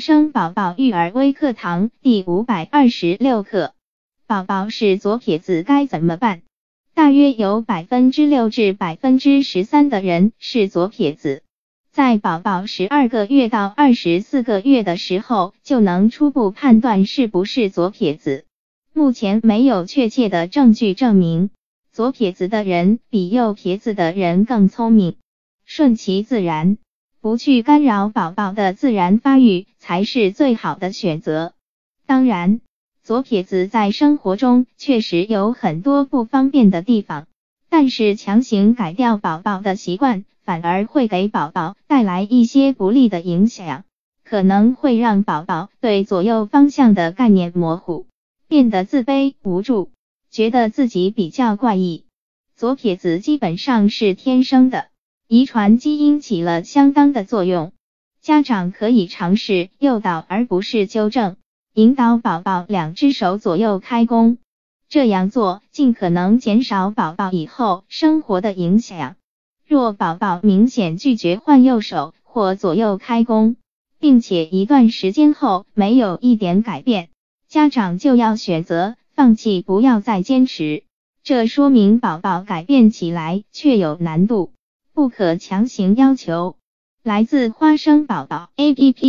生宝宝育儿微课堂第五百二十六课：宝宝是左撇子该怎么办？大约有百分之六至百分之十三的人是左撇子，在宝宝十二个月到二十四个月的时候，就能初步判断是不是左撇子。目前没有确切的证据证明左撇子的人比右撇子的人更聪明，顺其自然。不去干扰宝宝的自然发育才是最好的选择。当然，左撇子在生活中确实有很多不方便的地方，但是强行改掉宝宝的习惯，反而会给宝宝带来一些不利的影响，可能会让宝宝对左右方向的概念模糊，变得自卑无助，觉得自己比较怪异。左撇子基本上是天生的。遗传基因起了相当的作用，家长可以尝试诱导而不是纠正，引导宝宝两只手左右开弓，这样做尽可能减少宝宝以后生活的影响。若宝宝明显拒绝换右手或左右开弓，并且一段时间后没有一点改变，家长就要选择放弃，不要再坚持。这说明宝宝改变起来确有难度。不可强行要求。来自花生宝宝 APP。